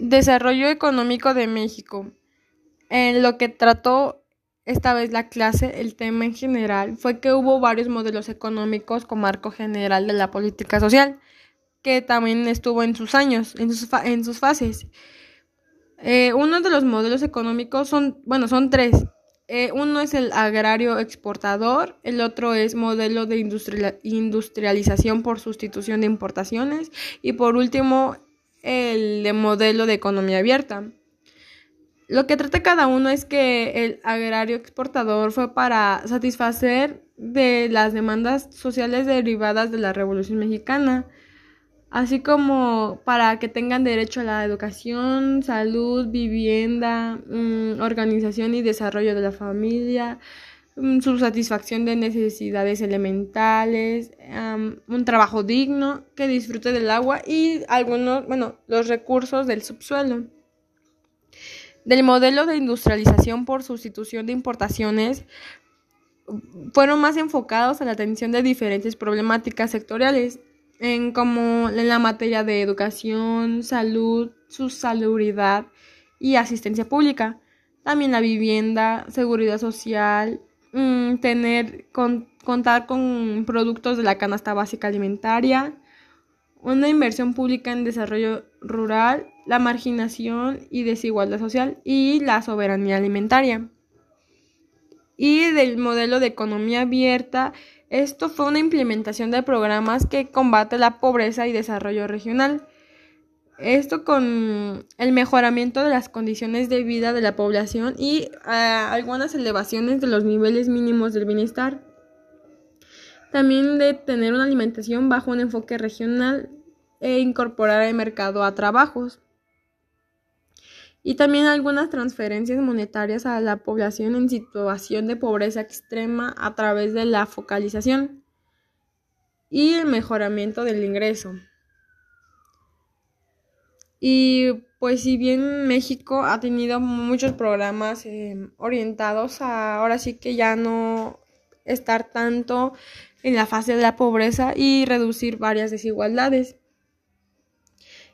Desarrollo económico de México. En lo que trató esta vez la clase, el tema en general fue que hubo varios modelos económicos con marco general de la política social, que también estuvo en sus años, en sus, en sus fases. Eh, uno de los modelos económicos son, bueno, son tres. Eh, uno es el agrario exportador, el otro es modelo de industrialización por sustitución de importaciones y por último el de modelo de economía abierta. Lo que trata cada uno es que el agrario exportador fue para satisfacer de las demandas sociales derivadas de la Revolución Mexicana, así como para que tengan derecho a la educación, salud, vivienda, mm, organización y desarrollo de la familia, su satisfacción de necesidades elementales, un trabajo digno, que disfrute del agua y algunos, bueno, los recursos del subsuelo. Del modelo de industrialización por sustitución de importaciones, fueron más enfocados a la atención de diferentes problemáticas sectoriales, en como en la materia de educación, salud, su salubridad y asistencia pública. También la vivienda, seguridad social, mm, tener contar con productos de la canasta básica alimentaria, una inversión pública en desarrollo rural, la marginación y desigualdad social y la soberanía alimentaria. Y del modelo de economía abierta esto fue una implementación de programas que combate la pobreza y desarrollo regional. Esto con el mejoramiento de las condiciones de vida de la población y ah, algunas elevaciones de los niveles mínimos del bienestar. También de tener una alimentación bajo un enfoque regional e incorporar el mercado a trabajos y también algunas transferencias monetarias a la población en situación de pobreza extrema a través de la focalización y el mejoramiento del ingreso. Y pues si bien México ha tenido muchos programas eh, orientados a ahora sí que ya no estar tanto en la fase de la pobreza y reducir varias desigualdades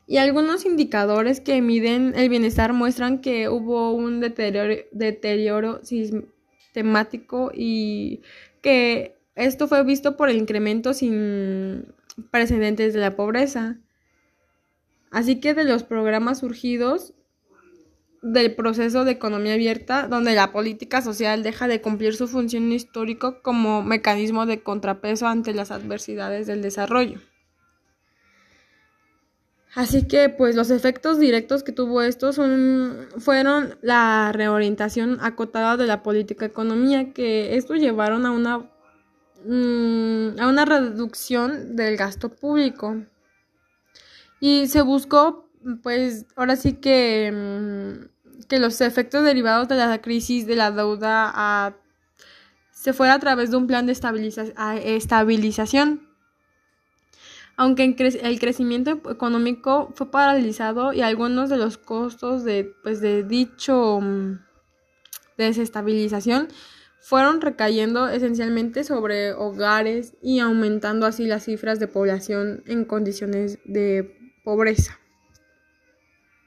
y algunos indicadores que miden el bienestar muestran que hubo un deterioro, sistemático y que esto fue visto por el incremento sin precedentes de la pobreza. Así que de los programas surgidos del proceso de economía abierta, donde la política social deja de cumplir su función histórica como mecanismo de contrapeso ante las adversidades del desarrollo. Así que pues los efectos directos que tuvo esto son, fueron la reorientación acotada de la política economía, que esto llevaron a una, mm, a una reducción del gasto público. Y se buscó pues ahora sí que, mm, que los efectos derivados de la crisis de la deuda se fuera a través de un plan de estabilización. Aunque el crecimiento económico fue paralizado y algunos de los costos de, pues, de dicho mm, desestabilización fueron recayendo esencialmente sobre hogares y aumentando así las cifras de población en condiciones de pobreza.